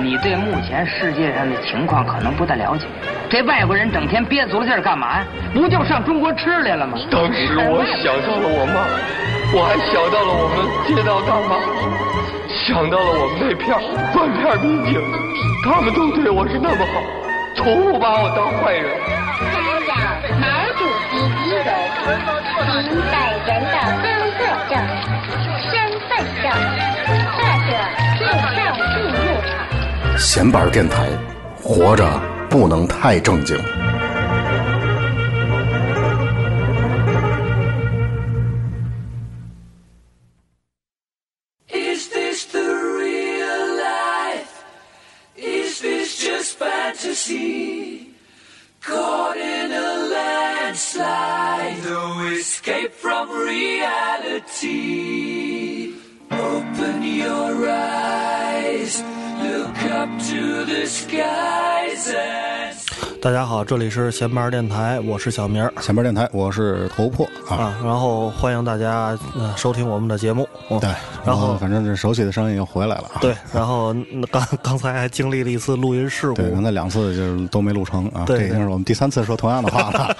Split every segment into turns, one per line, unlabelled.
你对目前世界上的情况可能不太了解。这外国人整天憋足了劲儿干嘛呀？不就上中国吃来了吗？
当时我想到了我妈，我还想到了我们街道大妈，想到了我们那片断片民警，他们都对我是那么好，从不把我当坏人。
参照毛主席遗容，凭本人的工作证、身份证或者护照进入场。
闲板电台，活着不能太正经。
Is this the real life? Is this just fantasy? Caught in a landslide, no escape from reality. Open your eyes,
大家好，这里是闲班电台，我是小明儿
闲班电台，我是头破啊。
啊，然后欢迎大家呃收听我们的节目。嗯
对，
然后
反正这熟悉的声音又回来了啊。
对，然后嗯刚刚才还经历了一次录音事故
对，，刚才两次就是都没录成啊。
对
这已经是我们第三次说同样的话了。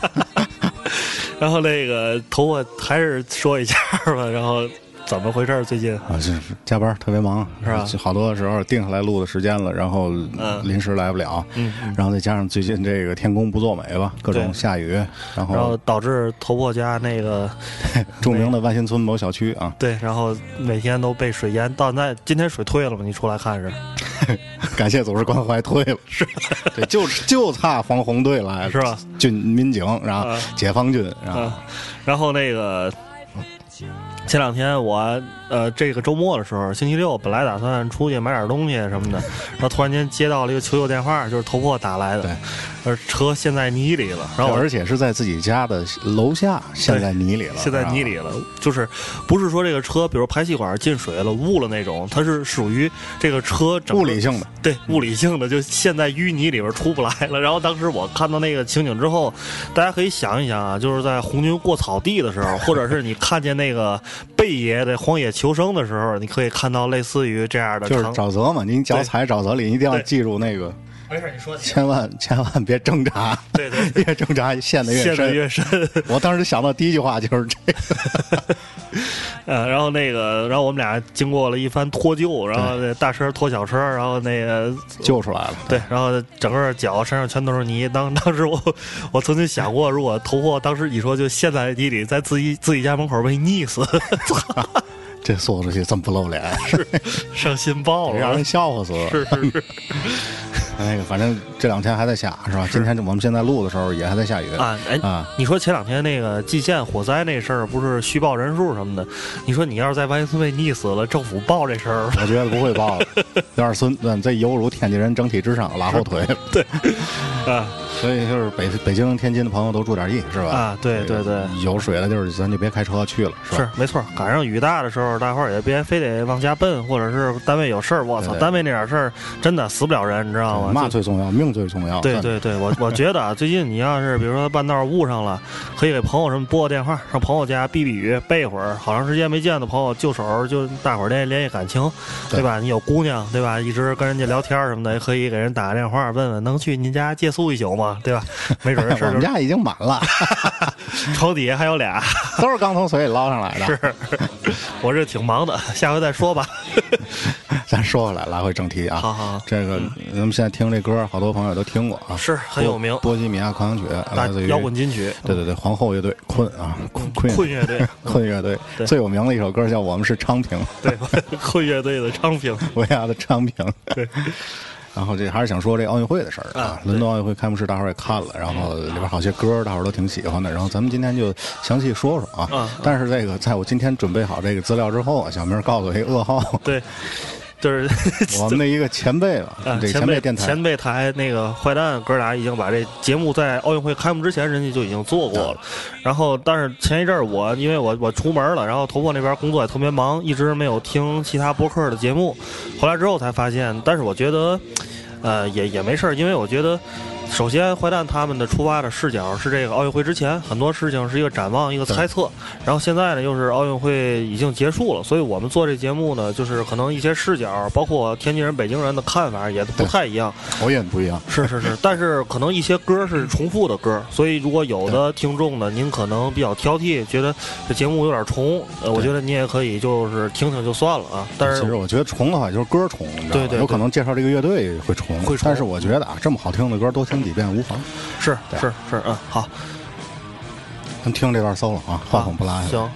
然后那个头发还是说一下吧，然后怎么回事？最近？
啊，就是加班特别忙，
是吧？
好多时候定下来录的时间了，然后
嗯。
临时来不了，
嗯
然后再加上最近这个天公不作美吧，各种下雨，然
然后
后
导致头破家那个
著名的万新村某小区啊，
对，然后每天都被水淹，到现在今天水退了吗？你出来看是？
感谢组织关怀退了，是，对，就就差防洪队来了，
是吧？
军民警，然后
啊
解放军，然后
啊，然后那个前两天我呃这个周末的时候，星期六本来打算出去买点东西什么的，然后突然间接到了一个求救电话，就是头破打来的
对，
呃车陷在泥里了，然后
而且是在自己家的楼下陷在泥里了，
陷在泥里了，就是不是说这个车，比如排气管进水了、雾了那种，它是属于这个车整个
物理性的，
对物理性的就陷在淤泥里边出不来了。然后当时我看到那个情景之后，大家可以想一想啊，就是在红军过草地的时候，或者是你看见那个贝爷的《荒野求生》的时候，你可以看到类似于这样的
就是沼泽嘛，您脚踩沼泽里，你一定要记住那个，
没事，你说你
千万千万别挣扎，
对对对
越挣扎陷得越
陷得
深。
越深。
我当时想到第一句话就是这个，
呃，然后那个，然后我们俩经过了一番脱臼，然后那大车拖小车，然后那个
救出来了。
对，然后整个脚身上全都是泥。当 当时我我曾经想过，如果头货当时你说就陷在泥里，在自己自己家门口被溺死，
这说出去这么不露脸，
上心爆了
让人。笑话死了。
是是是
那个，反正这两天还在下，是吧？今天我们现在录的时候也还在下雨
啊，哎，
啊
你说前两天那个蓟县火灾那事儿，不是虚报人数什么的？你说你要是在万村被溺死了，政府报这事儿，
我觉得不会报了，有点孙，子这犹如天津人整体智商拉后腿。
对啊
所以就是北北京、天津的朋友都注点意，是吧？
啊，对对对。
有水了，就是咱就别开车去了，是吧？
是没错，赶上雨大的时候，大伙儿也别非得往家奔，或者是单位有事儿，我操，单位那点事儿真的死不了人，你知道吗？
嘛最重要，命最重要。
对 对对，我 我觉得啊，最近你要是比如说半道误上了，可以给朋友什么拨个电话，上朋友家避避雨，备一会儿，好长时间没见的朋友，就手就大伙儿联联系感情，
对
对吧？你有姑娘，对吧？一直跟人家聊天什么的，也可以给人打个电话，问问能去您家借宿一宿吗？对吧？没准儿
我们
是
家已经满了，
床底下还有俩，
都是刚从水里捞上来的。
是，我这挺忙的，下回再说吧。
咱说回来，拉回正题啊。
好好好。
这个咱们现在听这歌，好多朋友都听过啊，
是很有名。
波波西米亚狂想曲，来自于
摇滚金曲，
对对对，皇后乐队困啊，困
困乐队，
困乐队。最有名的一首歌叫《我们是昌平》，
对，困乐队的昌平，
维亚的昌平。
对。
然后这还是想说这奥运会的事儿啊
啊，
伦敦奥运会开幕式大伙儿也看了，然后里边好些歌大伙儿都挺喜欢的，然后咱们今天就详细说说啊。
啊。
但是这个在我今天准备好这个资料之后啊，小明告诉我一个噩耗，
对，就是
我们的一个前辈了，
啊，
这
前辈
辈电台
前辈台那个坏蛋哥俩已经把这节目在奥运会开幕之前人家就已经做过了，然后但是前一阵儿我因为我我出门了，然后头破那边工作也特别忙，一直没有听其他播客的节目，回来之后才发现，但是我觉得，呃，也也没事儿，因为我觉得。首先坏蛋他们的出发的视角是这个奥运会之前很多事情是一个展望一个猜测，然后现在呢又是奥运会已经结束了，所以我们做这节目呢，就是可能一些视角，包括天津人、北京人的看法也不太一样。
口音不一样。
是是是，但是可能一些歌是重复的歌，所以如果有的听众呢，您可能比较挑剔，觉得这节目有点重，呃，我觉得你也可以就是听听就算了啊。但是
其实我觉得重的话就是歌重，你知道
对对
有可能介绍这个乐队会重，
会重
但是我觉得啊，这么好听的歌都听几遍无妨。
是是是，嗯，好，
咱听这段 solo 啊，话筒不拉下来。
行。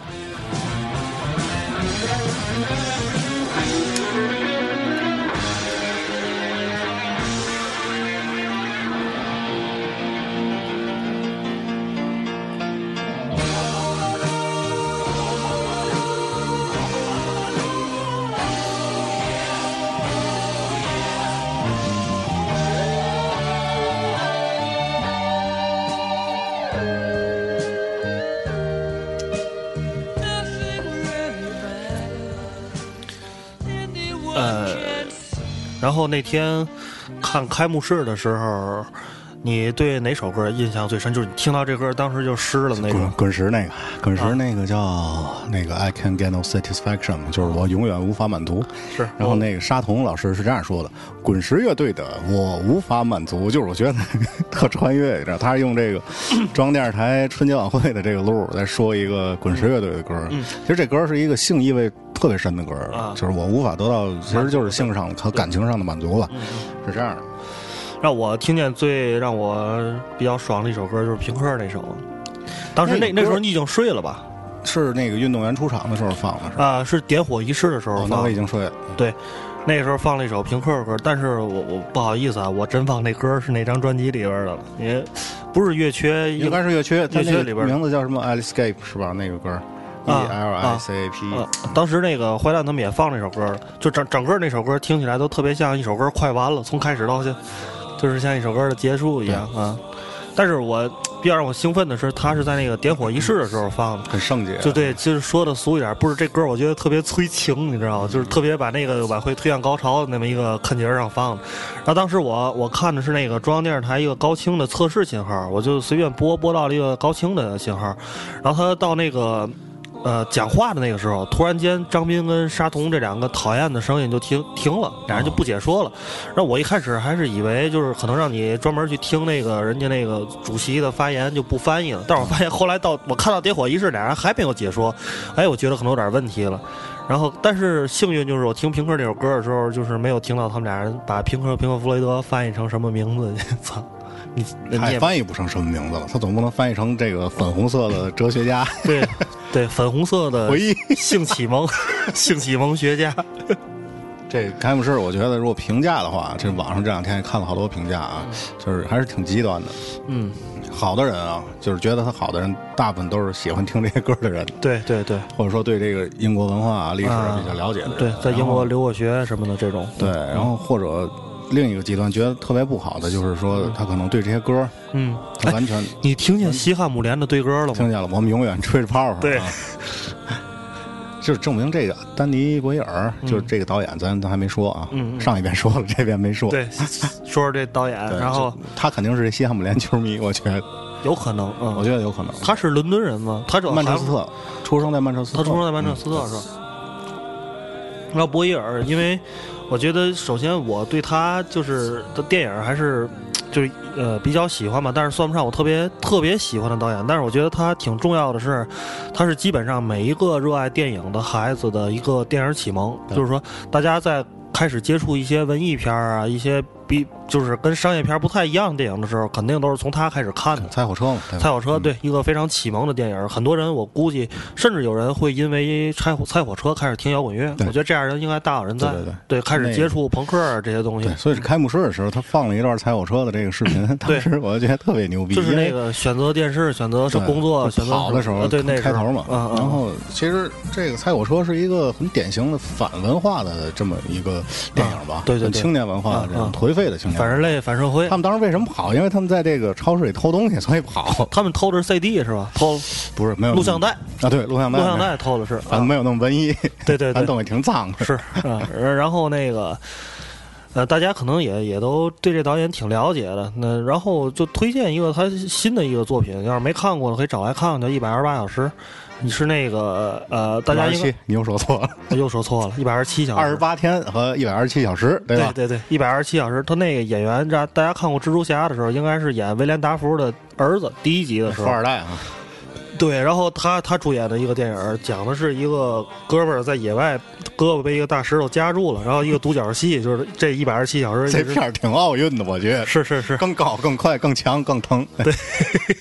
然后那天看开幕式的时候，你对哪首歌印象最深？就是你听到这歌，当时就湿了那
滚
种。
滚石那个，滚
啊
石那个叫那个 I can get no satisfaction，就是我永远无法满足。
是
然后那个沙童老师是这样说的：滚石乐队的我无法满足，就是我觉得 特穿越，你知道，他是用这个 中央电视台春节晚会的这个路在说一个滚石乐队的歌。其实这歌是一个性意味特别深的歌，就是我无法得到，其实就是性上和感情上的满足了，
嗯
是这样的。
让我听见最让我比较爽的一首歌就是平克那首。当时那
那
那时候你已经睡了吧？
是那个运动员出场的时候放的，是吧？
啊，是点火仪式的时候
哦，那
放
我已经睡了。
对，那时候放了一首平克的歌，但是我我不好意思啊，我真放那歌是那张专辑里边的了，也不是乐缺，
应该是乐缺，
乐缺里边
名字叫什么？Escape 是吧？那个歌，E
啊
L I C A P。
呃，当时那个坏蛋他们也放那首歌，就整整个那首歌听起来都特别像一首歌快完了，从开始到现，就是像一首歌的结束一样啊。但是我比较让我兴奋的是，他是在那个点火仪式的时候放的。
很圣洁，
就对，就是说的俗一点，不是这歌，我觉得特别催情，你知道吗？就是特别把那个晚会推向高潮的那么一个坎节儿上放的。然后当时我我看的是那个中央电视台一个高清的测试信号，我就随便播播到了一个高清的信号，然后他到那个。呃，讲话的那个时候，突然间张斌跟沙童这两个讨厌的声音就停停了，俩人就不解说了。然后我一开始还是以为就是可能让你专门去听那个人家那个主席的发言就不翻译了，但是我发现后来到我看到点火仪式，俩人还没有解说，哎，我觉得可能有点问题了。然后，但是幸运就是我听平克这首歌的时候，就是没有听到他们俩人把平克平克·弗雷德翻译成什么名字。操，你你
他也
也
翻译不成什么名字了，他总不能翻译成这个粉红色的哲学家。
对对粉红色的
回忆
性启蒙 性启蒙学家。
这开幕式，我觉得如果评价的话，这网上这两天也看了好多评价啊，就是还是挺极端的。
嗯，
好的人啊，就是觉得他好的人，大部分都是喜欢听这些歌的人，
对对对。
或者说对这个英国文化啊、历史
啊
比较了解的人。
对，在英国留过学什么的这种。
对，然后或者另一个极端觉得特别不好的，就是说他可能对这些歌，
嗯，
他完全
你听见西汉姆联的对歌了吗？
听见了，我们永远吹着泡泡。
对
啊，就是证明这个丹尼·博伊尔，就是这个导演，咱咱还没说啊，
嗯嗯
上一遍说了，这遍没说。
对，说说这导演，
对，
然后
他肯定是西汉姆联球迷，我觉得，
有可能，嗯，
我觉得有可能。
他是伦敦人吗？他这
曼彻斯特出生在曼彻斯特，
他出生在曼彻斯特是吧？然后博伊尔，因为我觉得首先我对他就是的电影还是就是呃比较喜欢吧，但是算不上我特别特别喜欢的导演。但是我觉得他挺重要的是，他是基本上每一个热爱电影的孩子的一个电影启蒙，就是说大家在开始接触一些文艺片儿啊，一些比就是跟商业片不太一样的电影的时候，肯定都是从他开始看的。
猜火车嘛，
猜火车，对一个非常启蒙的电影，很多人我估计，甚至有人会因为拆火猜火车开始听摇滚乐。我觉得这样人应该大有人在。
对对对
开始接触朋克这些东西
对，，所以是开幕式的时候，他放了一段猜火车的这个视频，当时我就觉得特别牛逼，
就是那个选择电视、选择是工作、选择
跑的时候
呃对那
开头嘛，
嗯嗯，
然后其实这个猜火车是一个很典型的反文化的这么一个电影吧，
啊对对对
青年文化的这种
嗯嗯
颓废的青年，
反人类反社会
他。们当时为什么跑？因为他们在这个超市里偷东西，所以跑。
他们偷的是 CD 是吧？偷
不是没有
录像带，
啊，对，录像带，
录像带偷的是。啊
反正没有那么文艺，
对对对
咱东西挺脏。
是啊，然后那个，呃，大家可能也也都对这导演挺了解的。那然后就推荐一个他新的一个作品，要是没看过的可以找来看看，叫《一百二十八小时》。你是那个呃，大家应该
127你又说错了，
又说错了，一百二十七小时，
二十八天和一百二十七小时，对吧？
对对对，一百二十七小时。他那个演员，大大家看过蜘蛛侠的时候，应该是演威廉达福的儿子，第一集的时候。
富二代啊，
对，然后他他主演的一个电影，讲的是一个哥们儿在野外胳膊被一个大石头夹住了，然后一个独角戏，就是这一百二十七小时。
这片儿挺奥运的，我觉得
是是是，
更高、更快、更强、更疼。对，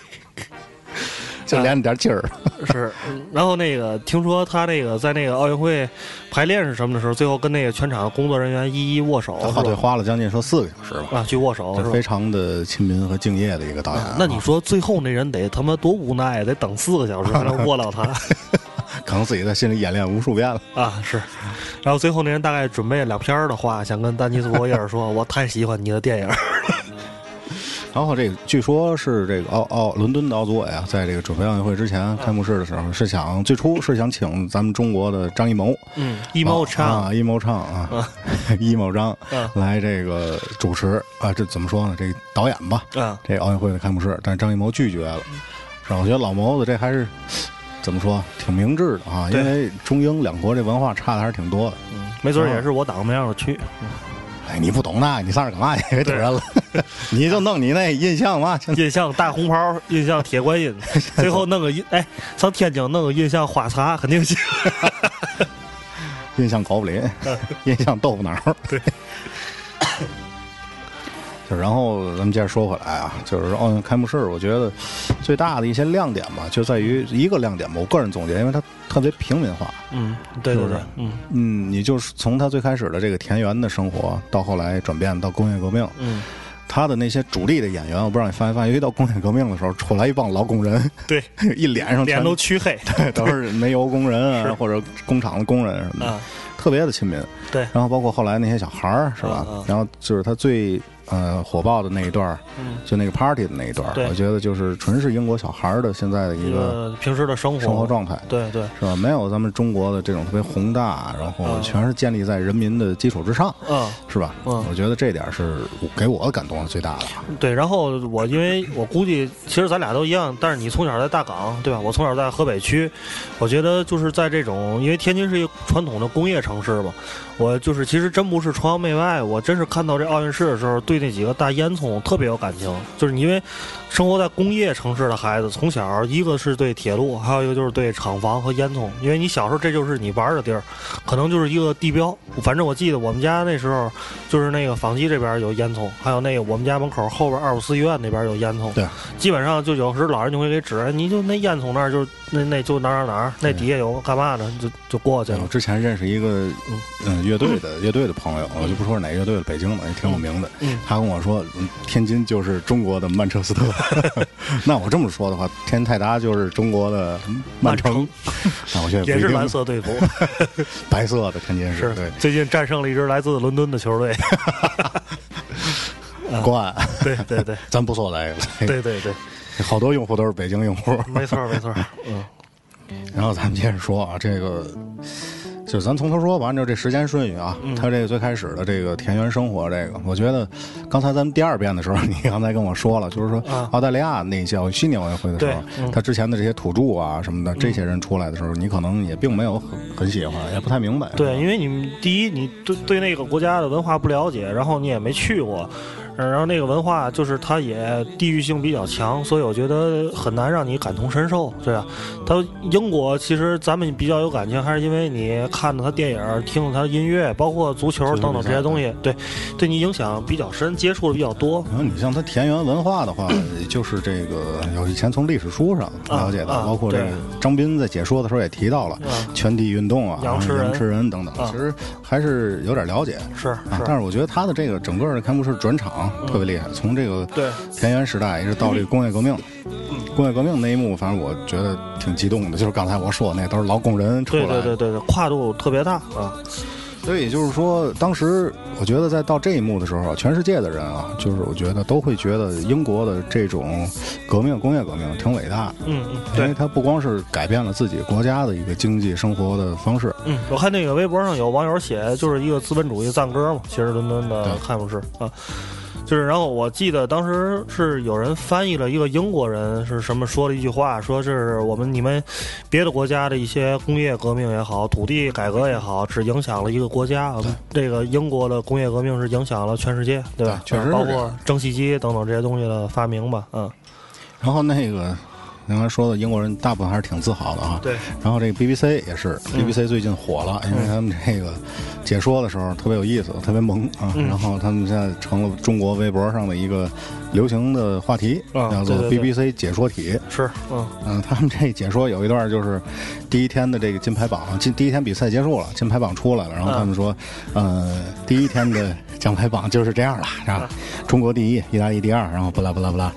就连着点劲儿。
是，嗯然后那个听说他那个在那个奥运会排练是什么的时候，最后跟那个全场工作人员一一握手，
他对？花了将近说四个小时吧，
啊，去握手是
非？常的亲民和敬业的一个导演啊。
那你说最后那人得他妈多无奈，得等四个小时才能握到他
可能自己在心里演练无数遍了。
啊！是，然后最后那人大概准备两篇儿的话，想跟丹尼斯·博耶尔说：“我太喜欢你的电影。
然后这个据说是这个奥奥伦敦的奥组委啊，在这个准备奥运会之前开幕式的时候，是想最初是想请咱们中国的张艺谋”
嗯艺谋唱
啊，艺谋唱啊，艺谋张
嗯
来这个主持啊，这怎么说呢？这个导演吧，
嗯，
这奥运会的开幕式，但是张艺谋拒绝了，是吧？我觉得老谋子这还是怎么说，挺明智的啊，因为中英两国这文化差的还是挺多的。
嗯，没准儿也是我党没让我去。
哎，你不懂那，你上这干嘛去？别丢人了，你就弄你那印象嘛，
印象大红袍，印象铁观音，最后弄个印哎，上天津弄个印象花茶，肯定行。
印象狗不理，印象豆腐脑。对。就然后咱们接着说回来啊，就是奥运开幕式，我觉得最大的一些亮点吧，就在于一个亮点吧，我个人总结，因为它特别平民化。
嗯，对对
是不是，
对嗯
嗯，你就是从他最开始的这个田园的生活，到后来转变到工业革命，
嗯，
他的那些主力的演员，我不知道你发没发现，一到工业革命的时候，出来一帮劳工人，
对，
一脸上全
脸都黢黑。
对都是煤油工人啊，或者工厂的工人什么的，
啊，
特别的亲民。
对，
然后包括后来那些小孩儿，是吧？
嗯嗯
然后就是他最呃火爆的那一段儿，
嗯，
就那个 party 的那一段我觉得就是纯是英国小孩儿的现在的一
一
个
个平时的生活
生活状态。
对对，
是吧？没有咱们中国的这种特别宏大，然后
嗯
全是建立在人民的基础之上，
嗯。
是吧？
嗯
我觉得这点是给我感动是最大的。
对，然后我因为我估计，其实咱俩都一样，但是你从小在大港，对吧？我从小在河北区，我觉得就是在这种，因为天津是一个传统的工业城市嘛，我就是其实真不是崇洋媚外，我真是看到这奥运式的时候，对那几个大烟囱特别有感情，就是你因为生活在工业城市的孩子，从小一个是对铁路，还有一个就是对厂房和烟囱，因为你小时候这就是你玩的地儿，可能就是一个地标。反正我记得我们家那时候就是那个纺机这边有烟囱，还有那个我们家门口后边二五四医院那边有烟囱。
对，
基本上就有时老人就会给指，哎你就那烟囱那儿就那那就哪儿哪儿哪儿，那底下有干嘛的？就就过去了
我。之前认识一个嗯乐队的乐队的朋友，我就不说是哪个乐队了，北京的也挺有名的。
嗯
他跟我说，嗯天津就是中国的曼彻斯特。那我这么说的话，天津泰达就是中国的曼城。那我觉得
也是蓝色队服，
白色的天津
是
对，
最近战胜了一支来自伦敦的球队。
冠，
对对对
咱不说这个了。
对对对，
好多用户都是北京用户。
没错没错，嗯
然后咱们接着说啊，这个就是咱从头说吧，按照这时间顺序啊，
嗯
他这个最开始的这个田园生活，这个我觉得刚才咱们第二遍的时候，你刚才跟我说了，就是说
啊
澳大利亚那届悉尼奥运会的时候他之前的这些土著啊什么的，这些人出来的时候，你可能也并没有很很喜欢，也不太明白。
对，因为你们第一，你对对那个国家的文化不了解，然后你也没去过，呃然后那个文化就是它也地域性比较强，所以我觉得很难让你感同身受，对吧？它英国其实咱们比较有感情，还是因为你看了他电影，听了他音乐，包括足球等等这些东西，对，对你影响比较深，接触的比较多。
然后你像它田园文化的话，就是这个有以前从历史书上了解到，
啊
包括这个张斌在解说的时候也提到了
啊
圈地运动啊、
羊吃人
羊吃人等等，
啊
其实还是有点了解。
是
但是我觉得他的这个整个的开幕式转场特别厉害，从这个
对
田园时代一直到这个工业革命，工业革命那一幕，反正我觉得挺激动的，就是刚才我说的那都是劳工人出来
对，对对对对，跨度特别大啊。
所以就是说，当时我觉得在到这一幕的时候，全世界的人啊，就是我觉得都会觉得英国的这种革命、工业革命挺伟大的，
嗯嗯，
因为，它不光是改变了自己国家的一个经济生活的方式，
嗯，我看那个微博上有网友写，就是一个资本主义赞歌嘛，其实伦敦的
对
开幕式啊。就是，然后我记得当时是有人翻译了一个英国人是什么说了一句话，说是我们你们别的国家的一些工业革命也好，土地改革也好，只影响了一个国家。这个英国的工业革命是影响了全世界，对吧？
对确实
包括蒸汽机等等这些东西的发明吧。嗯，
然后那个刚才说的英国人大部分还是挺自豪的啊。
对。
然后这个 BBC 也是，BBC 最近火了，因为他们这个解说的时候特别有意思，特别萌啊。然后他们现在成了中国微博上的一个流行的话题，
啊
叫做 BBC 解说体。
是，嗯
嗯，他们这解说有一段就是第一天的这个金牌榜，金第一天比赛结束了，金牌榜出来了，然后他们说，呃，第一天的奖牌榜就是这样了，是吧？中国第一，意大利第二，然后不拉不拉不拉。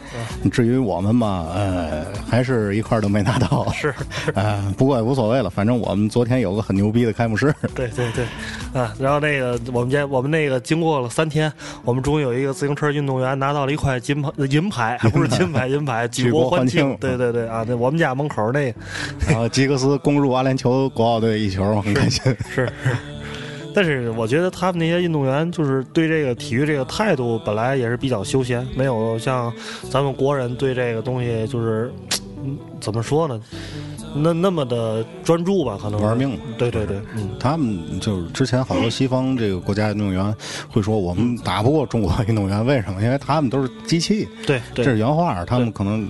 至于我们嘛，呃，还是一块都没拿到，
是，
呃，不过也无所谓了，反正我们昨天有个很牛逼的开幕式，
对对对，啊，然后那个我们家我们那个经过了三天，我们终于有一个自行车运动员拿到了一块金牌银牌，还不是金牌银牌，举
举国欢
庆
庆。
对对对啊，那我们家门口那个
然后吉格斯攻入阿联酋国奥队一球，很开心。
是是。但是我觉得他们那些运动员就是对这个体育这个态度本来也是比较休闲，没有像咱们国人对这个东西就是，嗯，怎么说呢？那那么的专注吧，可能
玩命。
对对对，嗯，
他们就是之前好多西方这个国家运动员会说我们打不过中国运动员，为什么？因为他们都是机器，
对对
这是原话，他们可能是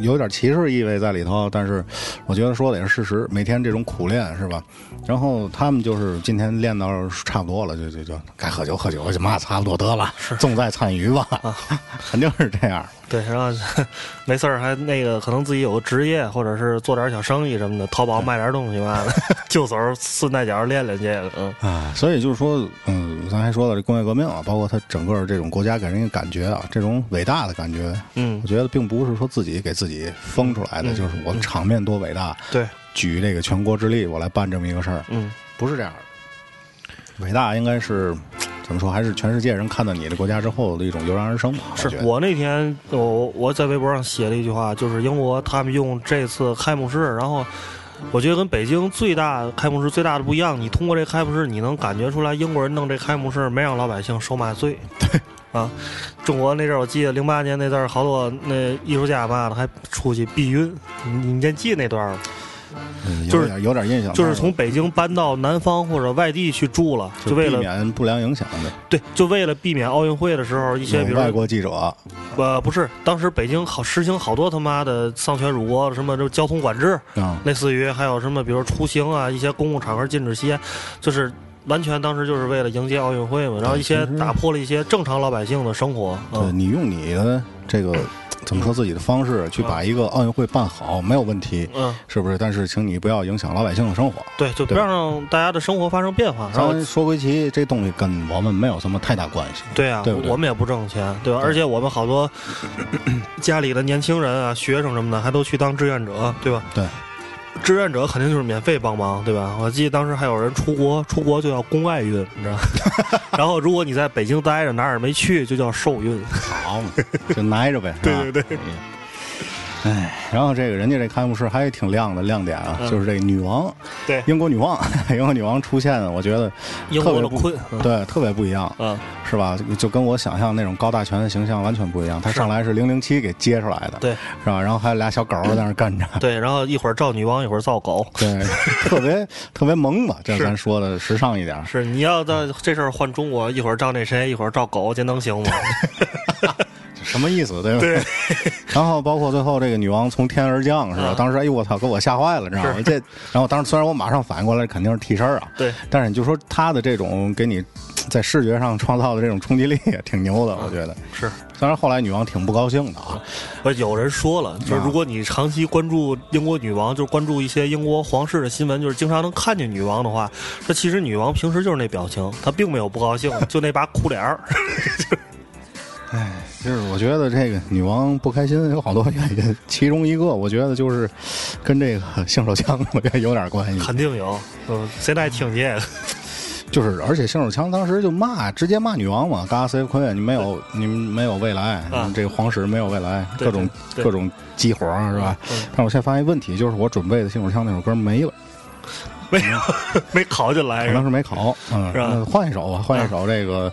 有点歧视意味在里头，但是我觉得说的也是事实。每天这种苦练是吧？然后他们就是今天练到差不多了，就就就该喝酒喝酒，就嘛差不多得了，重在参与吧，肯定是这样。
对，然后没事儿还那个可能自己有个职业，或者是做点小生意什么的，淘宝卖点东西嘛的，就走顺带脚练练这个，嗯，
啊，所以就是说，嗯，咱还说到这工业革命啊，包括它整个这种国家给人的感觉啊，这种伟大的感觉，
嗯
我觉得并不是说自己给自己封出来的，
嗯
就是我场面多伟大，
对，
举这个全国之力我来办这么一个事儿，
嗯，
不是这样的。伟大应该是怎么说？还是全世界人看到你的国家之后的一种油然而生吧？
是我那天我我在微博上写了一句话，就是英国他们用这次开幕式，然后我觉得跟北京最大开幕式最大的不一样，你通过这开幕式，你能感觉出来英国人弄这开幕式没让老百姓受骂罪。对。啊，中国那阵儿我记得零八年那阵儿，好多那艺术家嘛的还出去避孕，你你先记得那段儿吗？
嗯
就是
点有点印象，
就是从北京搬到南方或者外地去住了，
就
为了避
免不良影响的
对，就为了避免奥运会的时候一些比如
外国记者
呃不是，当时北京好实行好多他妈的丧权辱国什么这交通管制，
啊，
类似于还有什么比如出行啊一些公共场合禁止吸烟，就是。完全当时就是为了迎接奥运会嘛，然后一些打破了一些正常老百姓的生活。
对
嗯，
你用你的这个怎么说自己的方式去把一个奥运会办好，没有问题，
嗯，
是不是？但是请你不要影响老百姓的生活。
对，就不让大家的生活发生变化。然后
咱说归齐，这东西跟我们没有什么太大关系。
对啊，
对
我们也不挣钱，对吧？而且我们好多 家里的年轻人啊、学生什么的，还都去当志愿者，对吧？
对，
志愿者肯定就是免费帮忙，对吧？我记得当时还有人出国，出国就要公外运，你知道？然后如果你在北京待着，哪儿也没去，就叫受运。
好嘛，就挨着呗。
对对对。
哎，然后这个人家这开幕式还挺亮的亮点啊，
嗯
就是这个女王，
对
英国女王，英国女王出现，我觉得
英
特别不
国的困，嗯
对，特别不一样，
嗯，
是吧？就跟我想象那种高大全的形象完全不一样。她上来是零零七给接出来的，
对
是吧？然后还有俩小狗在那儿跟着，
对，然后一会儿造女王，一会儿造狗。
对，特别特别萌吧？这
是
咱说的时尚一点。
是你要在这事儿换中国，一会儿照那谁，一会儿照狗，这能行吗？
什么意思，对吧？
对。
然后包括最后这个女王从天而降，是吧？
啊
当时哎呦我操，给我吓坏了，你知道吗？这，然后当时虽然我马上反应过来肯定是替身儿啊，
对，
但是你就说他的这种给你在视觉上创造的这种冲击力也挺牛的，我觉得。
是。
虽然后来女王挺不高兴的啊，
呃，有人说了，就是
啊
如果你长期关注英国女王，就是关注一些英国皇室的新闻，就是经常能看见女王的话，这其实女王平时就是那表情，她并没有不高兴，就那把苦脸儿。
就是我觉得这个女王不开心有好多原因，其中一个我觉得就是跟这个性手枪我觉得有点关系。
肯定有，嗯，谁来听这个？
就是，而且性手枪当时就骂，直接骂女王嘛，嘎斯奎，你没有，你没有未来，
啊
这个皇室没有未来，各种各种激活啊是吧？
嗯
但我现在发现问题，就是我准备的性手枪那首歌没了，
没有 没考进来
可能
是
没考，嗯，
是吧
换一首吧，换一首这个。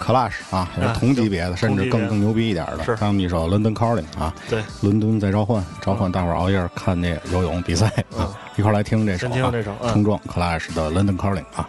Clash 啊，也是
啊
同级别的，甚至更更牛逼一点的。
是
他们一首《London Calling》啊，
对，
伦敦在召唤，召唤大伙儿熬夜看那游泳比赛啊，一块儿来听这首啊，冲撞 Clash 的《London Calling》啊。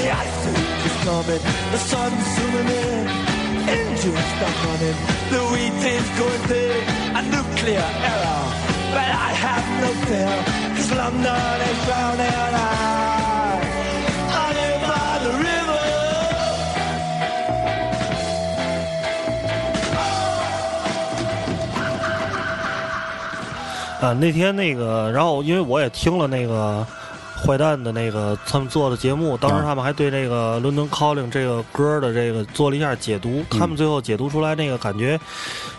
The ice age is coming, the sun's zooming in. Engines stop running, the wheat is going big, a nuclear error. But I have no fear, cause London is drowning. I, I live by the river.
啊，那天那个，然后因为我也听了那个 坏蛋的那个他们做的节目，当时他们还对那个《London Calling》这个歌的这个做了一下解读，他们最后解读出来那个感觉，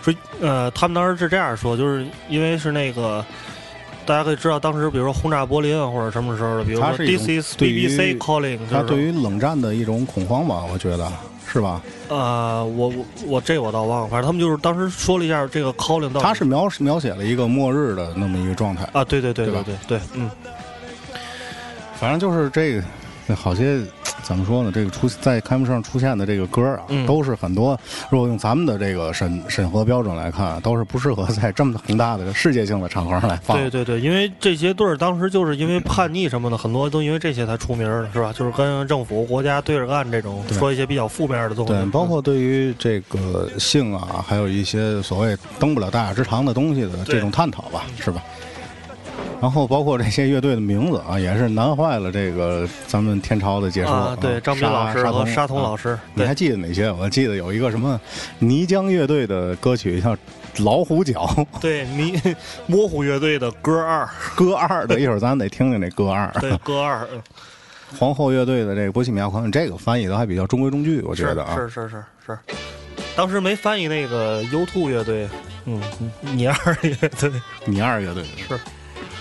说呃，他们当时是这样说，就是因为是那个。大家可以知道，当时比如说轰炸柏林啊，或者什么时候的，比如说 BBC calling，就是
它对于冷战的一种恐慌吧，我觉得是吧？
呃，我我我这我倒忘了，反正他们就是当时说了一下这个 calling 到底
它是描描写了一个末日的那么一个状态，
啊，对对对
对
对对，嗯，
反正就是这个，好些怎么说呢？这个出在开幕式上出现的这个歌啊，
嗯
都是很多。如果用咱们的这个审审核标准来看，都是不适合在这么宏大的世界性的场合上来放。
对对对，因为这些队儿当时就是因为叛逆什么的，很多都因为这些才出名儿的，是吧？就是跟政府、国家对着干这种，说一些比较负面的东西。
对，包括对于这个性啊，还有一些所谓登不了大雅之堂的东西的这种探讨吧，是吧？然后包括这些乐队的名字啊，也是难坏了这个咱们天朝的解说。
啊，对，张斌老师和沙
童
童老师，
你还记得哪些？我记得有一个什么泥浆乐队的歌曲叫《老虎脚》，
对，迷模糊乐队的歌二，
歌二的，一会儿咱得听听那歌二。
对，歌二，嗯
皇后乐队的这个《波西米亚狂想》，这个翻译的还比较中规中矩，我觉得啊。
是是是是。当时没翻译那个 U2 乐队，嗯，你二乐队，
米二乐队
是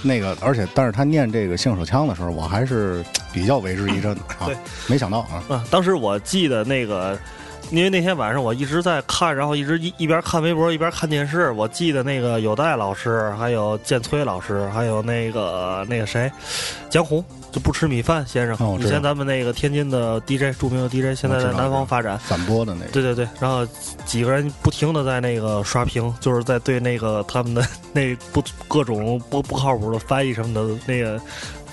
那个，而且但是他念这个性手枪的时候，我还是比较为之一振的 啊。没想到啊，
啊，当时我记得那个，因为那天晚上我一直在看，然后一直一一边看微博一边看电视。我记得那个有代老师，还有建崔老师，还有那个那个谁，江红就不吃米饭先生，以前咱们那个天津的 DJ 著名的 DJ，现在在南方发展。
反播的那个。
对对对，然后几个人不停的在那个刷屏，就是在对那个他们的 那不各种不不靠谱的翻译什么的那个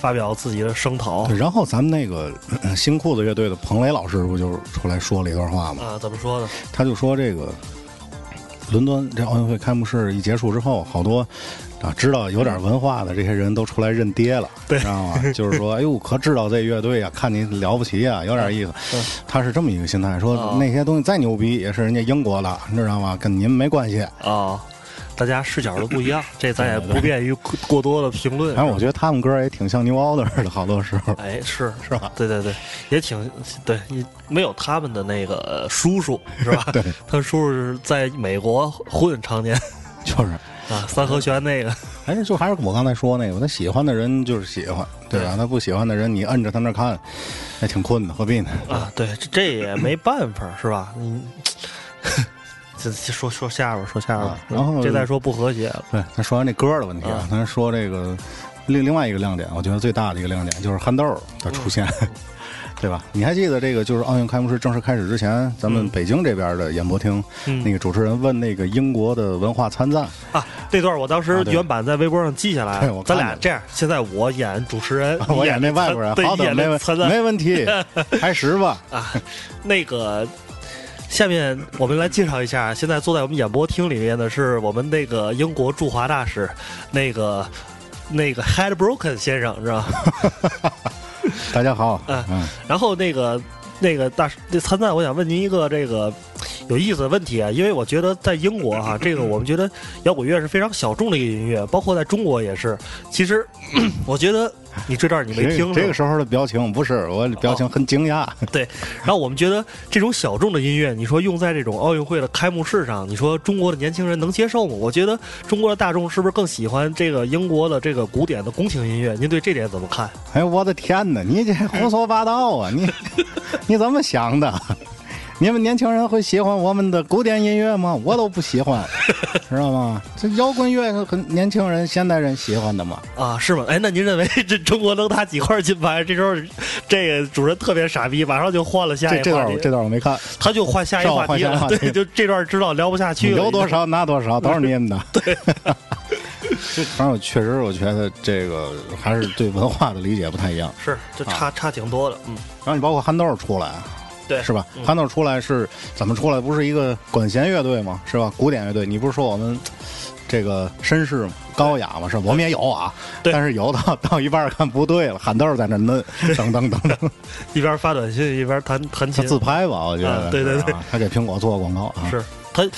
发表自己的声讨
对，然后咱们那个呃新裤子乐队的彭磊老师不就出来说了一段话吗？
啊，怎么说呢？
他就说这个伦敦这奥运会开幕式一结束之后，好多啊知道有点文化的这些人都出来认爹了，
对
知道吗？就是说，哎呦，可知道这乐队啊，看你了不起啊，有点意思。
嗯
他是这么一个心态，说
哦
那些东西再牛逼，也是人家英国的，你知道吗？跟您没关系。
啊，大家视角都不一样，这咱也不便于过过多的评论。
反正我觉得他们歌也挺像牛奥的的，好多时候。
哎，是
是吧
对对对，也挺对，你没有他们的那个叔叔是吧？
对，
他叔叔是在美国混常年
就是，
啊，三和弦那个，
哎就还是我刚才说那个，他喜欢的人就是喜欢，对吧？他不喜欢的人，你摁着他那看，那挺困的，何必呢？
啊，对，这这也没办法，是吧？嗯，这这说说下边说下边
啊，然后
这再说不和谐了。
对，咱说完这歌的问题啊
啊，
咱说这个另另外一个亮点，我觉得最大的一个亮点就是憨豆儿的出现，对吧？你还记得这个就是奥运开幕式正式开始之前，咱们北京这边的演播厅、
嗯
那个主持人问那个英国的文化参赞，
啊，这段我当时原版在微博上记下来咱俩这样，现在我演主持人，
我演那
那
外国人，
对，
好的，
演
没问
那参赞
没问题，开始吧。
啊，那个。下面我们来介绍一下，现在坐在我们演播厅里面的是我们那个英国驻华大使，那个那个 Headbroken 先生，知道吧？
大家好，
嗯
嗯，
然后那个那个大那参赞，我想问您一个这个有意思的问题啊，因为我觉得在英国哈、这个我们觉得摇滚乐是非常小众的一个音乐，包括在中国也是。其实 我觉得你这段你没听
这个时候的表情不是我表情很惊讶，
对，然后我们觉得这种小众的音乐，你说用在这种奥运会的开幕式上，你说中国的年轻人能接受吗？我觉得中国的大众是不是更喜欢这个英国的这个古典的宫廷音乐？您对这点怎么看？
哎，我的天哪！你这胡说八道啊！你 你怎么想的？你们年轻人会喜欢我们的古典音乐吗？我都不喜欢，知道吗？这摇滚乐是很年轻人、现代人喜欢的嘛。
啊，是吗？哎，那您认为这中国能拿几块金牌？这时候，这个主人特别傻逼，马上就换了下
这
一
这段我这段我没看，
他就换下一话题了。对，就这段知道聊不下去了。
有多少拿多少，都是你们的。对，反正我确实我觉得这个还是对文化的理解不太一样。
是，就差、差挺多的。嗯，
然后你包括憨豆出来，
对，
是吧？
嗯
憨豆出来是怎么出来？不是一个管弦乐队吗？是吧？古典乐队，你不是说我们这个绅士嘛高雅吗？是吧我们也有啊，
对
但是有到到一半儿看不对了，憨豆在那摁，噔噔噔噔，
一边发短信一边弹弹
他
琴。
自拍吧？我觉得，
啊对对对
啊，他给苹果做过广告啊，
是他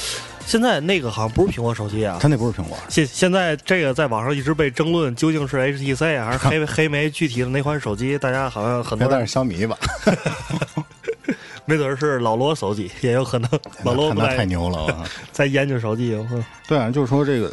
现在那个好像不是苹果手机啊。
他那不是苹果，
现现在这个在网上一直被争论，究竟是 HTC 啊还是黑 黑莓具体的哪款手机？大家好像很多人
别带是小米吧？
没准是老罗手机，也有可能老罗不
那太牛了啊！
在研究手机。嗯
对啊，就是说这个，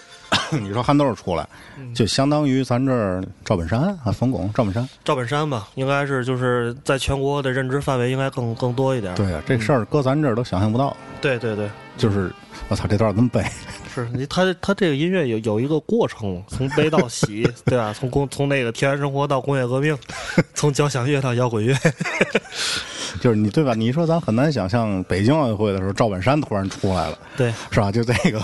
你说憨豆出来，
嗯
就相当于咱这儿赵本山啊，冯巩赵本山。
赵本山吧，应该是就是在全国的认知范围应该更更多一点。
对啊，这事儿搁咱这儿都想象不到。
对对对，
就是我操，这段怎么背？
是你他他这个音乐有有一个过程，从悲到喜，对吧？从工从那个田园生活到工业革命，从交响乐到摇滚乐，
就是你对吧？你说咱很难想象北京奥运会的时候，赵本山突然出来了，
对。
是吧？就这个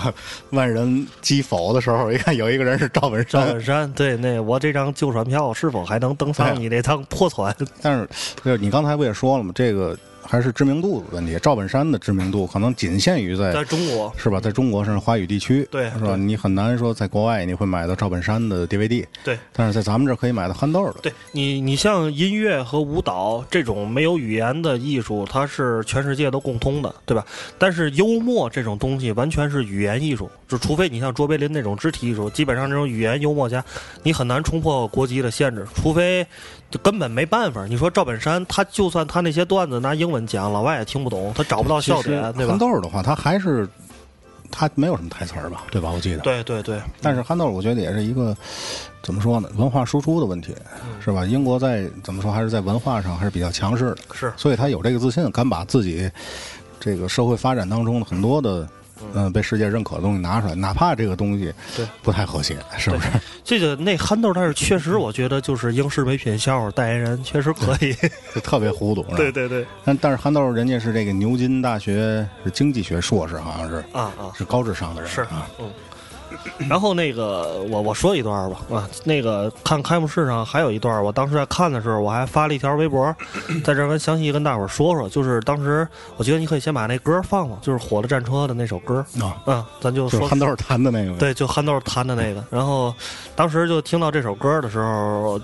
万人击否的时候，一看有一个人是赵本山
赵本，山，对，那我这张旧船票是否还能登上你那趟破船？
但是就是你刚才不也说了吗？这个还是知名度的问题。赵本山的知名度可能仅限于在
在中国，
是吧？在中国甚至华语地区，
对
是吧？你很难说在国外你会买到赵本山的 DVD，
对
但是在咱们这儿可以买到憨豆的。
对你，你像音乐和舞蹈这种没有语言的艺术，它是全世界都共通的，对吧？但是幽默这种东西完全是语言艺术，就除非你像卓别林那种肢体艺术，基本上这种语言幽默家，你很难冲破国籍的限制，除非就根本没办法。你说赵本山，他就算他那些段子拿英文讲，老外也听不懂，他找不到笑点，对吧
憨？豆的话，他还是他没有什么台词儿吧，对吧？我记得。
对对对，
但是憨豆，我觉得也是一个怎么说呢，文化输出的问题，
嗯
是吧？英国在怎么说，还是在文化上还是比较强势的，
是
所以他有这个自信，敢把自己这个社会发展当中的很多的。嗯，被世界认可的东西拿出来，哪怕这个东西
对
不太和谐，是不是？
这个那憨豆，但是确实我觉得就是英式美品笑话代言人，确实可以。
就特别糊涂，
对对对，
但但是憨豆人家是这个牛津大学是经济学硕士，好像是
啊啊，
是高智商的人
是
啊。
嗯。然后那个我我说一段吧。啊，那个看开幕式上还有一段，我当时在看的时候，我还发了一条微博，在这儿跟详细跟大伙儿说说，就是当时我觉得你可以先把那歌放放，就是《火的战车》的那首歌，
啊，
嗯，咱就说
憨豆弹的那个，
对，就憨豆弹的那个。然后当时就听到这首歌的时候，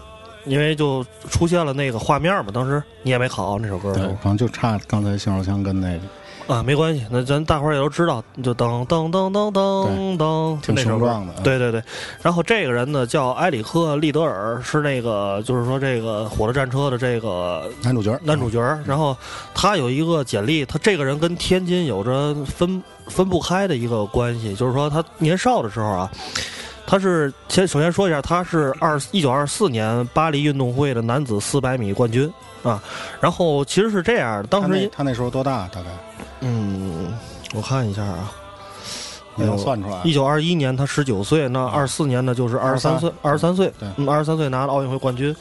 因为就出现了那个画面嘛，当时你也没考那首歌是
对，
吗
好像就差刚才信号枪跟那个
啊，没关系，那咱大伙儿也都知道，就噔噔噔噔噔噔，
挺
那首歌
雄壮的嗯
对对对。然后这个人呢叫埃里克·利德尔，是那个就是说这个《火车战车》的这个
男主角，
男主角。然后他有一个简历，他这个人跟天津有着分分不开的一个关系，就是说他年少的时候啊。他是先首先说一下，他是二一九二四年巴黎运动会的男子四百米冠军啊。然后其实是这样的，当
他
时
那他那时候多大？大概
嗯，我看一下啊，
你能算出来？
一九二一年他十九岁，那二四年呢就是二十三岁，二十三岁，二十三岁拿了奥运会冠军。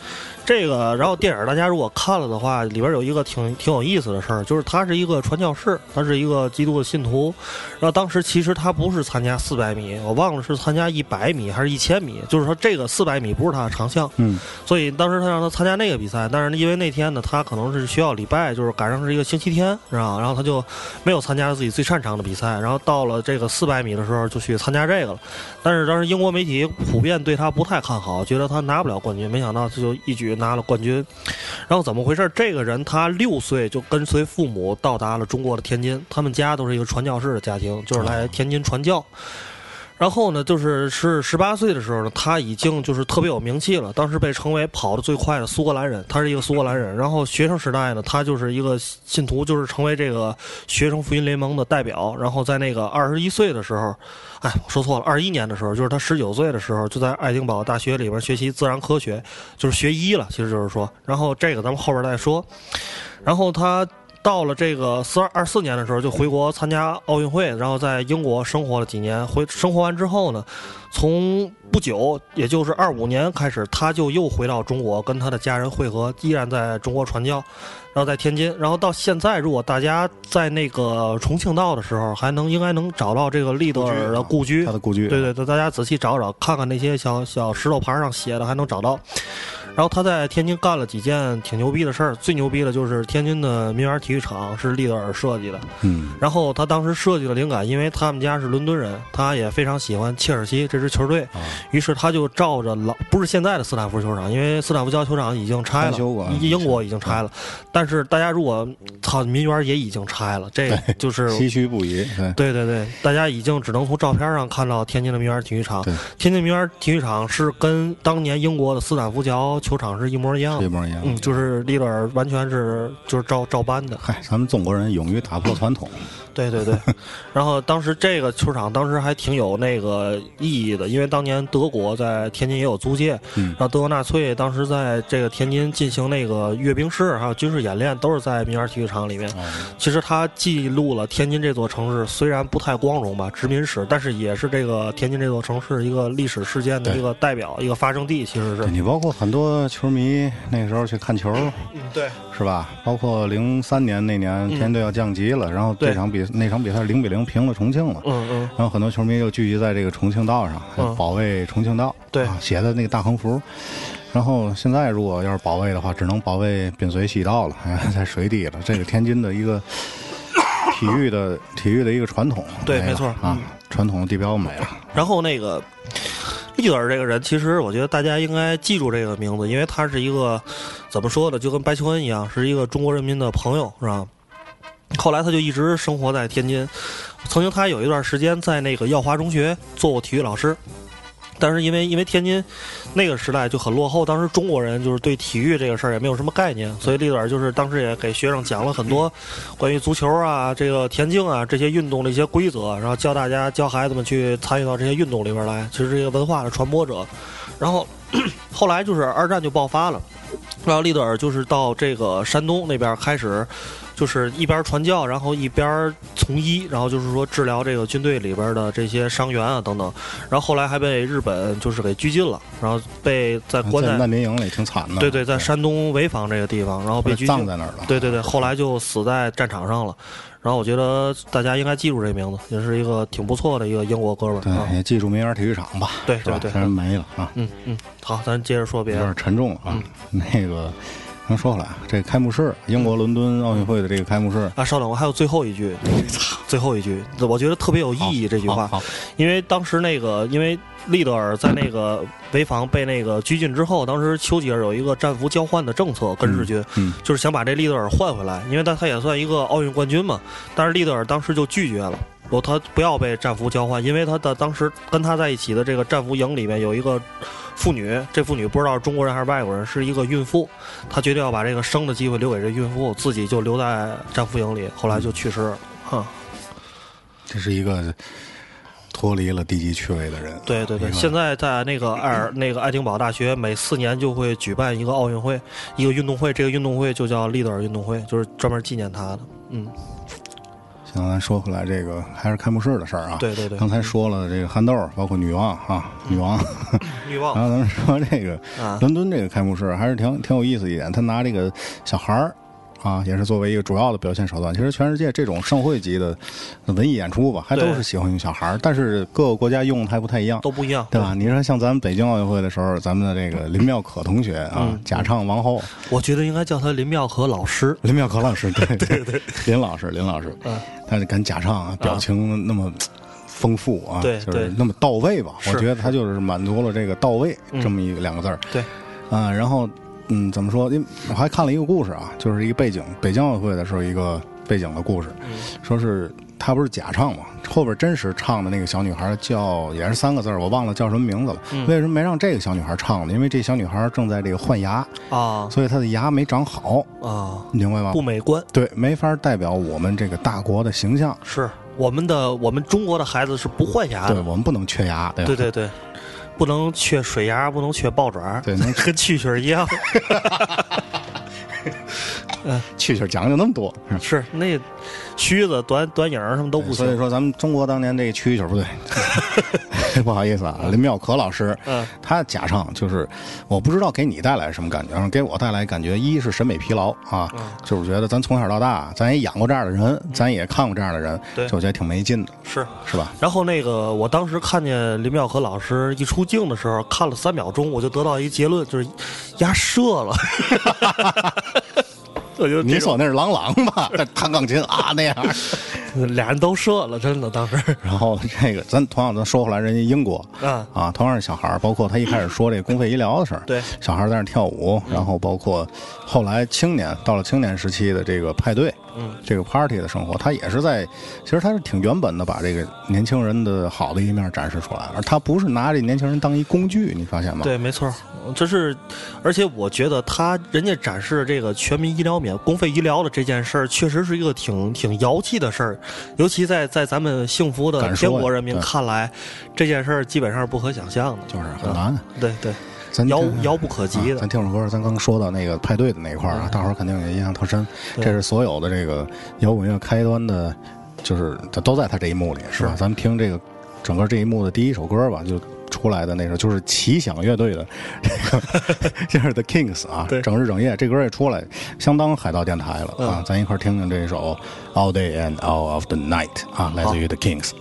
这个，然后电影大家如果看了的话，里边有一个挺挺有意思的事儿，就是他是一个传教士，他是一个基督的信徒。然后当时其实他不是参加四百米，我忘了是参加一百米还是一千米，就是说这个四百米不是他的长项。
嗯，
所以当时他让他参加那个比赛，但是因为那天呢，他可能是需要礼拜，就是赶上是一个星期天，是吧？然后他就没有参加自己最擅长的比赛，然后到了这个四百米的时候就去参加这个了。但是当时英国媒体普遍对他不太看好，觉得他拿不了冠军，没想到他就一举拿了冠军。然后怎么回事？这个人他六岁就跟随父母到达了中国的天津，他们家都是一个传教士的家庭，就是来天津传教。然后呢，就是是十八岁的时候呢，他已经就是特别有名气了，当时被称为跑得最快的苏格兰人，他是一个苏格兰人。然后学生时代呢，他就是一个信徒，就是成为这个学生福音联盟的代表。然后在那个二十一岁的时候，哎，我说错了，二一年的时候，就是他十九岁的时候，就在爱丁堡大学里边学习自然科学，就是学医了，其实就是说。然后这个咱们后边再说。然后他到了这个四二二四年的时候，就回国参加奥运会，然后在英国生活了几年。回生活完之后呢，从不久，也就是二五年开始，他就又回到中国，跟他的家人会合，依然在中国传教，然后在天津，然后到现在，如果大家在那个重庆道的时候，还能应该能找到这个利德尔的故居，
他的故居，
对对对，大家仔细找找，看看那些小小石头牌上写的，还能找到。然后他在天津干了几件挺牛逼的事儿，最牛逼的就是天津的民园体育场是利德尔设计的。
嗯，
然后他当时设计的灵感，因为他们家是伦敦人，他也非常喜欢切尔西这支球队，
啊
于是他就照着老不是现在的斯坦福球场，因为斯坦福桥球场已经拆了英国已经拆了。但是大家如果操民园也已经拆了，这就是
唏嘘不已。对，
对对对，大家已经只能从照片上看到天津的民园体育场。天津民园体育场是跟当年英国的斯坦福桥球场是一模一样的。
一模一样。
嗯，就是利德尔完全是就是照照搬的。
嗨，咱们中国人勇于打破传统。
对对对，然后当时这个球场当时还挺有那个意义的，因为当年德国在天津也有租界，
嗯
然后德国纳粹当时在这个天津进行那个阅兵式还有军事演练，都是在民园体育场里面。
哦
其实它记录了天津这座城市虽然不太光荣吧，殖民史，但是也是这个天津这座城市一个历史事件的一个代表，一个发生地，其实是。
你包括很多球迷那时候去看球，
嗯，对，
是吧？包括零三年那年天津队要降级了，然后这场比那场比赛零比零平了重庆了。
嗯嗯，
然后很多球迷又聚集在这个重庆道上，
嗯
保卫重庆道，
对
啊，写的那个大横幅。然后现在如果要是保卫的话，只能保卫滨水西道了，哎，在水底了。这个天津的一个体育的体育的一个传统，
对没错
啊
嗯，
传统的地标没了。
然后那个利尔这个人，其实我觉得大家应该记住这个名字，因为他是一个怎么说呢，就跟白求恩一样，是一个中国人民的朋友，是吧？后来他就一直生活在天津，曾经他有一段时间在那个耀华中学做过体育老师。但是因为因为天津那个时代就很落后，当时中国人就是对体育这个事儿也没有什么概念，所以利德尔就是当时也给学生讲了很多关于足球啊、这个田径啊这些运动的一些规则，然后教大家教孩子们去参与到这些运动里边来，其实是一个文化的传播者。然后后来就是二战就爆发了，然后利德尔就是到这个山东那边开始。就是一边传教，然后一边从医，然后就是说治疗这个军队里边的这些伤员啊等等，然后后来还被日本就是给拘禁了，然后被在关
在
在
难民营里挺惨的。
对对，在山东潍坊这个地方，然后被拘禁
葬在那儿了。
对对对，后来就死在战场上了。然后我觉得大家应该记住这名字，也是一个挺不错的一个英国哥们儿啊
对，。也记住民园体育场吧。
对对对
虽然没了啊，
嗯嗯，好，咱接着说别的
有点。沉重了啊。那个，咱说回来，这个开幕式，英国伦敦奥运会的这个开幕式，
啊，稍等，我还有最后一句，最后一句，我觉得特别有意义。这句话因为当时那个，因为利德尔在那个潍坊被那个拘禁之后，当时丘吉尔有一个战俘交换的政策跟日军，
嗯
就是想把这利德尔换回来，因为他他也算一个奥运冠军嘛。但是利德尔当时就拒绝了。说他不要被战俘交换，因为他的当时跟他在一起的这个战俘营里面有一个妇女，这妇女不知道是中国人还是外国人，是一个孕妇。他决定要把这个生的机会留给这孕妇，自己就留在战俘营里，后来就去世了。哈、
这是一个脱离了低级趣味的人。
对对对，现在在那个爱尔 那个爱丁堡大学，每四年就会举办一个奥运会，一个运动会，这个运动会就叫利德尔运动会，就是专门纪念他的。嗯，
行，咱说回来，这个还是开幕式的事儿啊。
对对对
刚才说了这个憨豆儿，包括女王啊，女王。
女王
然后咱们说这个
啊
伦敦这个开幕式还是挺挺有意思一点，他拿这个小孩儿啊，也是作为一个主要的表现手段。其实全世界这种盛会级的文艺演出吧，还都是喜欢用小孩儿，但是各个国家用的还不太一样。
都不一样，
对吧？你说像咱们北京奥运会的时候，咱们的这个林妙可同学啊，
嗯
假唱王后，
我觉得应该叫他林妙可老师。
林妙可老师，对 对对，林老师，林老师，
嗯
他是敢假唱啊，表情那么丰富啊，
对对
就是那么到位吧？我觉得他就是满足了这个到位这么一个两个字儿。
对，
啊，然后嗯，怎么说？因为我还看了一个故事啊，就是一个背景，北京奥运会的时候一个背景的故事，说是他不是假唱嘛，后边真实唱的那个小女孩叫也是三个字儿，我忘了叫什么名字了。为什么没让这个小女孩唱呢？因为这小女孩正在这个换牙，
啊
所以她的牙没长好，
啊，
你明白吗？
不美观。
对，没法代表我们这个大国的形象。
是我们的我们中国的孩子是不换牙
对
的。
我们不能缺牙，对吧？
对对对，不能缺水牙，不能缺爆爪，
对能
跟蛐蛐儿一样。
蛐蛐讲究那么多，是
那须子、短短影儿什么都不行。
所以说咱们中国当年这个蛐蛐不对，不好意思啊，林妙可老师，
嗯
他假唱就是我不知道给你带来什么感觉，给我带来感觉，一是审美疲劳啊，
嗯
就是觉得咱从小到大，咱也养过这样的人，咱也看过这样的人，
对
就觉得挺没劲的，
是。
是吧？
然后那个，我当时看见林妙可老师一出镜的时候，看了三秒钟，我就得到一个结论，就是压射了。我就
你说那是郎朗吧？弹钢琴啊那样。
俩人都射了，真的当时
然后这个咱同样咱说回来，人家英国
啊
啊，同样是小孩儿，包括他一开始说这个公费医疗的事儿，
对
小孩在那跳舞，然后包括后来青年到了青年时期的这个派对，
嗯，
这个 party 的生活，他也是在，其实他是挺原本的，把这个年轻人的好的一面展示出来，而他不是拿这年轻人当一工具，你发现吗？
对，没错儿，这是，而且我觉得他人家展示这个全民医疗免公费医疗的这件事儿，确实是一个挺挺妖气的事儿，尤其在在咱们幸福的
敢说呀
天国人民看来，这件事儿基本上是不可想象的，
就是很难的。
对对，遥
咱遥
遥不可及的
啊咱听首歌，咱刚说到那个派对的那一块儿啊，大伙儿肯定也印象特深。这是所有的这个摇滚乐开端的，就是它都在他这一幕里，是吧？
是
咱们听这个整个这一幕的第一首歌吧，就出来的那首就是奇想乐队的这个，这是 The Kings 啊，
对
整日整夜这歌也出来，相当海盗电台了啊！咱一块儿听听这首 All Day and All of the Night 啊，来自于 The Kings。